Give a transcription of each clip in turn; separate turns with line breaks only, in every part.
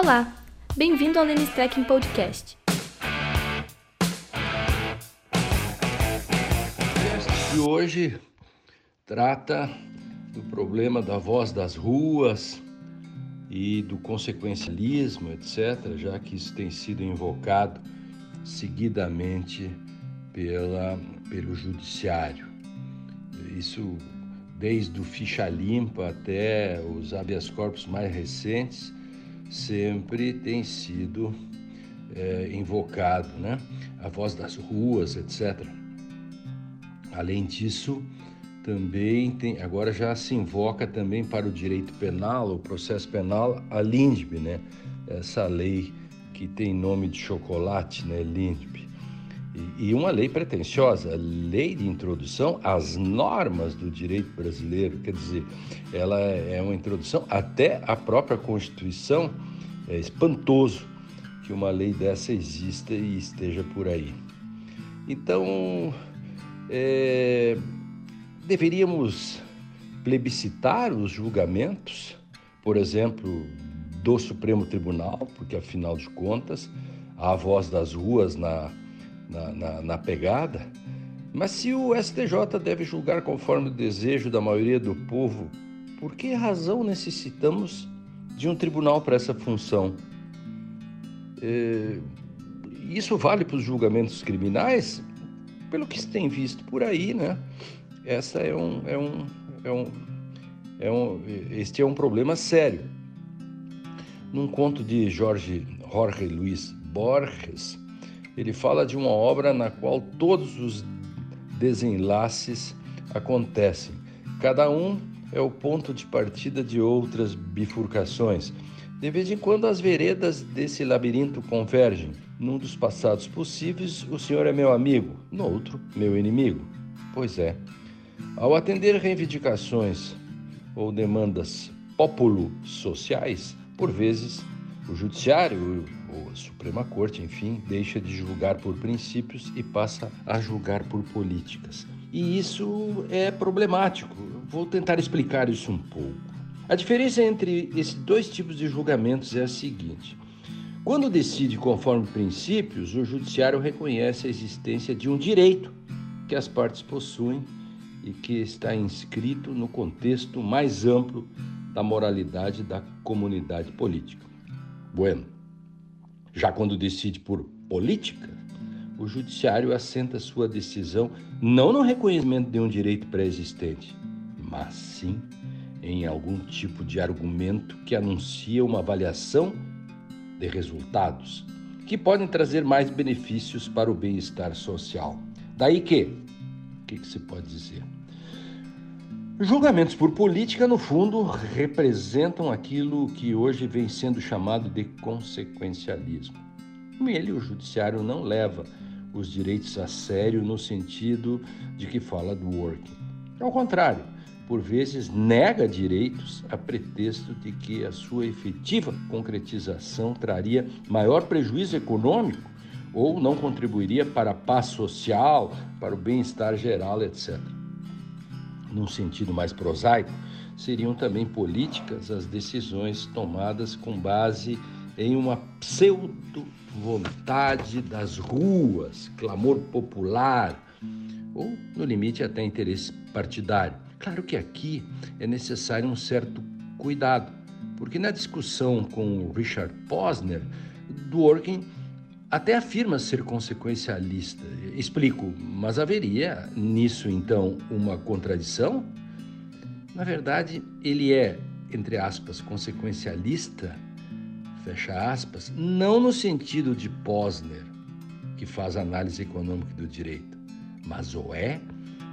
Olá, bem-vindo ao Lênis Trekking Podcast.
De hoje trata do problema da voz das ruas e do consequencialismo, etc., já que isso tem sido invocado seguidamente pela, pelo judiciário. Isso desde o ficha limpa até os habeas corpus mais recentes, sempre tem sido é, invocado, né? A voz das ruas, etc. Além disso, também tem, agora já se invoca também para o direito penal, o processo penal, a LINDB, né? Essa lei que tem nome de chocolate, né? LINDB. E, uma lei pretensiosa, lei de introdução às normas do direito brasileiro, quer dizer, ela é uma introdução até à própria Constituição. É espantoso que uma lei dessa exista e esteja por aí. Então, é, deveríamos plebiscitar os julgamentos, por exemplo, do Supremo Tribunal, porque afinal de contas, a voz das ruas na na, na, na pegada. Mas se o STJ deve julgar conforme o desejo da maioria do povo, por que razão necessitamos de um tribunal para essa função? É, isso vale para os julgamentos criminais? Pelo que se tem visto por aí, né? Essa é um, é um, é um, é um, este é um problema sério. Num conto de Jorge Jorge Luiz Borges, ele fala de uma obra na qual todos os desenlaces acontecem. Cada um é o ponto de partida de outras bifurcações. De vez em quando, as veredas desse labirinto convergem. Num dos passados possíveis, o senhor é meu amigo, no outro, meu inimigo. Pois é. Ao atender reivindicações ou demandas populo sociais, por vezes o judiciário ou a Suprema Corte, enfim, deixa de julgar por princípios e passa a julgar por políticas. E isso é problemático. Vou tentar explicar isso um pouco. A diferença entre esses dois tipos de julgamentos é a seguinte: quando decide conforme princípios, o judiciário reconhece a existência de um direito que as partes possuem e que está inscrito no contexto mais amplo da moralidade da comunidade política. Bueno. Já quando decide por política, o judiciário assenta sua decisão não no reconhecimento de um direito pré-existente, mas sim em algum tipo de argumento que anuncia uma avaliação de resultados que podem trazer mais benefícios para o bem-estar social. Daí que, o que, que se pode dizer? Julgamentos por política, no fundo, representam aquilo que hoje vem sendo chamado de consequencialismo. Ele, o judiciário, não leva os direitos a sério no sentido de que fala do working. Ao contrário, por vezes nega direitos a pretexto de que a sua efetiva concretização traria maior prejuízo econômico ou não contribuiria para a paz social, para o bem-estar geral, etc num sentido mais prosaico, seriam também políticas as decisões tomadas com base em uma pseudo-vontade das ruas, clamor popular, ou, no limite, até interesse partidário. Claro que aqui é necessário um certo cuidado, porque na discussão com Richard Posner, Dworkin até afirma ser consequencialista. Explico, mas haveria nisso então uma contradição? Na verdade, ele é, entre aspas, consequencialista, fecha aspas, não no sentido de Posner, que faz análise econômica do direito, mas o é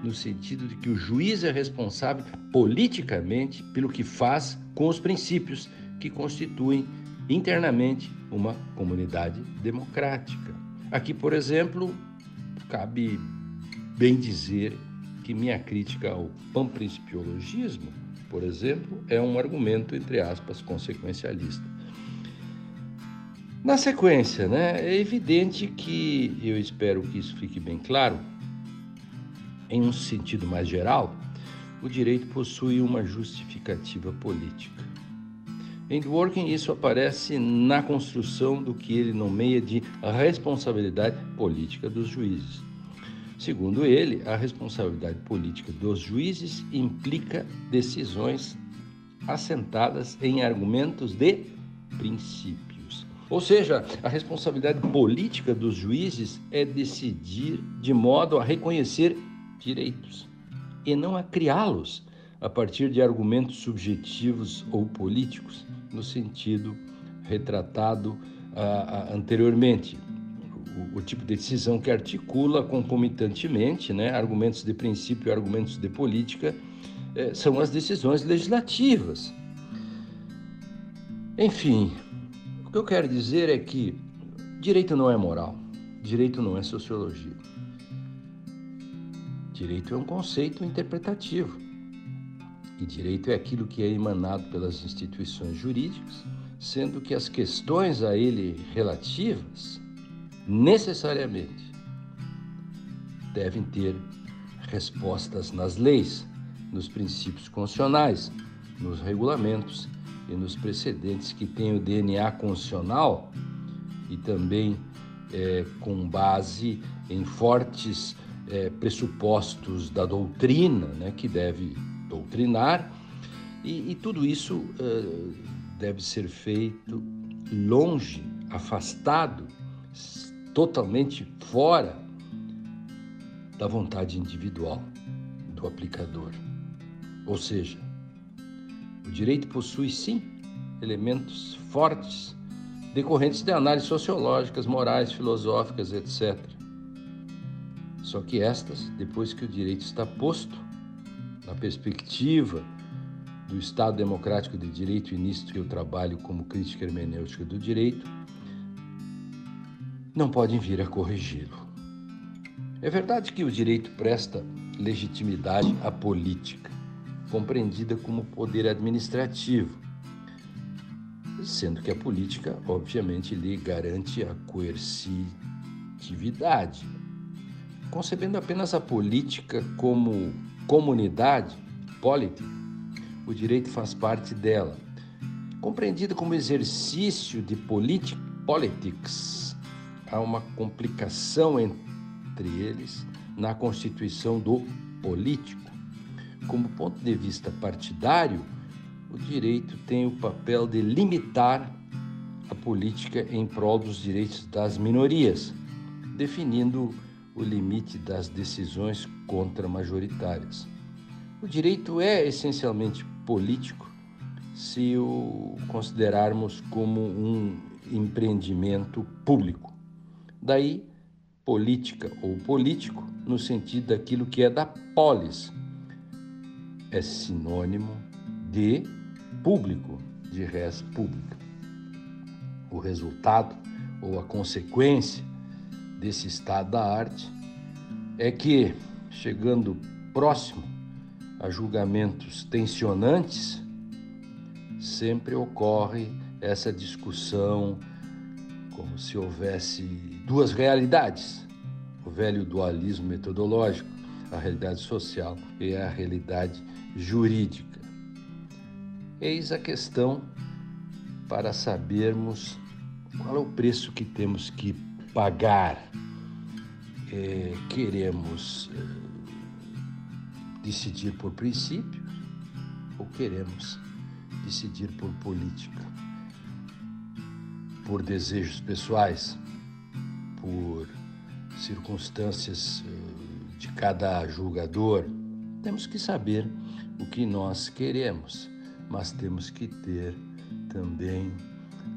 no sentido de que o juiz é responsável politicamente pelo que faz com os princípios que constituem internamente uma comunidade democrática. Aqui, por exemplo, cabe bem dizer que minha crítica ao panprincipiologismo, por exemplo, é um argumento, entre aspas, consequencialista. Na sequência, né, é evidente que, eu espero que isso fique bem claro, em um sentido mais geral, o direito possui uma justificativa política. Em Dworkin, isso aparece na construção do que ele nomeia de responsabilidade política dos juízes. Segundo ele, a responsabilidade política dos juízes implica decisões assentadas em argumentos de princípios. Ou seja, a responsabilidade política dos juízes é decidir de modo a reconhecer direitos e não a criá-los a partir de argumentos subjetivos ou políticos no sentido retratado uh, anteriormente. O, o, tipo de decisão que articula concomitantemente né, argumentos de princípio e argumentos de política eh, são as decisões legislativas. Enfim, o que eu quero dizer é que direito não é moral, direito não é sociologia. Direito é um conceito interpretativo. E direito é aquilo que é emanado pelas instituições jurídicas, sendo que as questões a ele relativas, necessariamente, devem ter respostas nas leis, nos princípios constitucionais, nos regulamentos e nos precedentes que têm o DNA constitucional e também é, com base em fortes é, pressupostos da doutrina, né, que deve doutrinar, e, e tudo isso uh, deve ser feito longe, afastado, totalmente fora da vontade individual do aplicador. Ou seja, o direito possui sim elementos fortes decorrentes de análises sociológicas, morais, filosóficas, etc. Só que estas, depois que o direito está posto, na perspectiva do Estado Democrático de Direito, e nisto que eu trabalho como crítica hermenêutica do direito, não podem vir a corrigi-lo. É verdade que o direito presta legitimidade à política, compreendida como poder administrativo, sendo que a política, obviamente, lhe garante a coercitividade. Concebendo apenas a política como comunidade, polity, o direito faz parte dela. Compreendida como exercício de política, politics, há uma complicação entre eles na constituição do político. Como ponto de vista partidário, o direito tem o papel de limitar a política em prol dos direitos das minorias, definindo o limite das decisões contra-majoritárias. O direito é essencialmente político se o considerarmos como um empreendimento público. Daí, política ou político, no sentido daquilo que é da polis, é sinônimo de público, de res pública. O resultado ou a consequência desse estado da arte é que, chegando próximo a julgamentos tensionantes, sempre ocorre essa discussão como se houvesse duas realidades: o velho dualismo metodológico, a realidade social e a realidade jurídica. Eis a questão para sabermos qual é o preço que temos que pagar. É, queremos é, decidir por princípios ou queremos decidir por política, por desejos pessoais, por circunstâncias é, de cada julgador. Temos que saber o que nós queremos, mas temos que ter também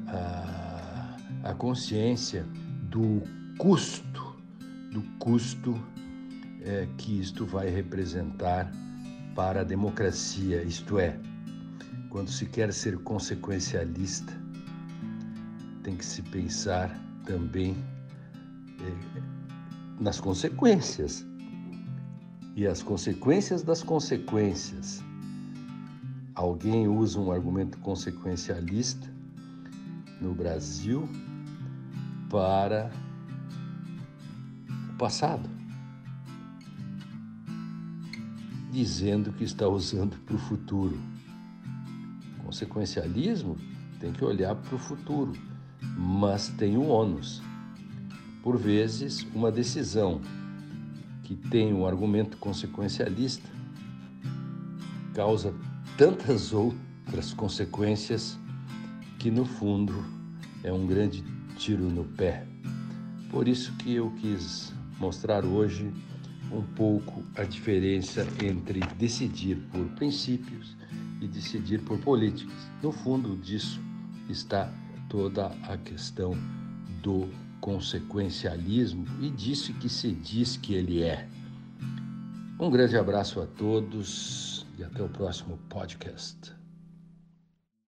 a, a consciência do custo, do custo é, que isto vai representar para a democracia, isto é, quando se quer ser consequencialista, tem que se pensar também é, nas consequências e as consequências das consequências. Alguém usa um argumento consequencialista no Brasil para o passado, dizendo que está usando para o futuro. Consequencialismo tem que olhar para o futuro, mas tem um ônus. Por vezes, uma decisão que tem um argumento consequencialista causa tantas outras consequências que, no fundo, é um grande tiro no pé. Por isso que eu quis mostrar hoje um pouco a diferença entre decidir por princípios e decidir por políticas. No fundo disso está toda a questão do consequencialismo e disso que se diz que ele é. Um grande abraço a todos e até o próximo podcast.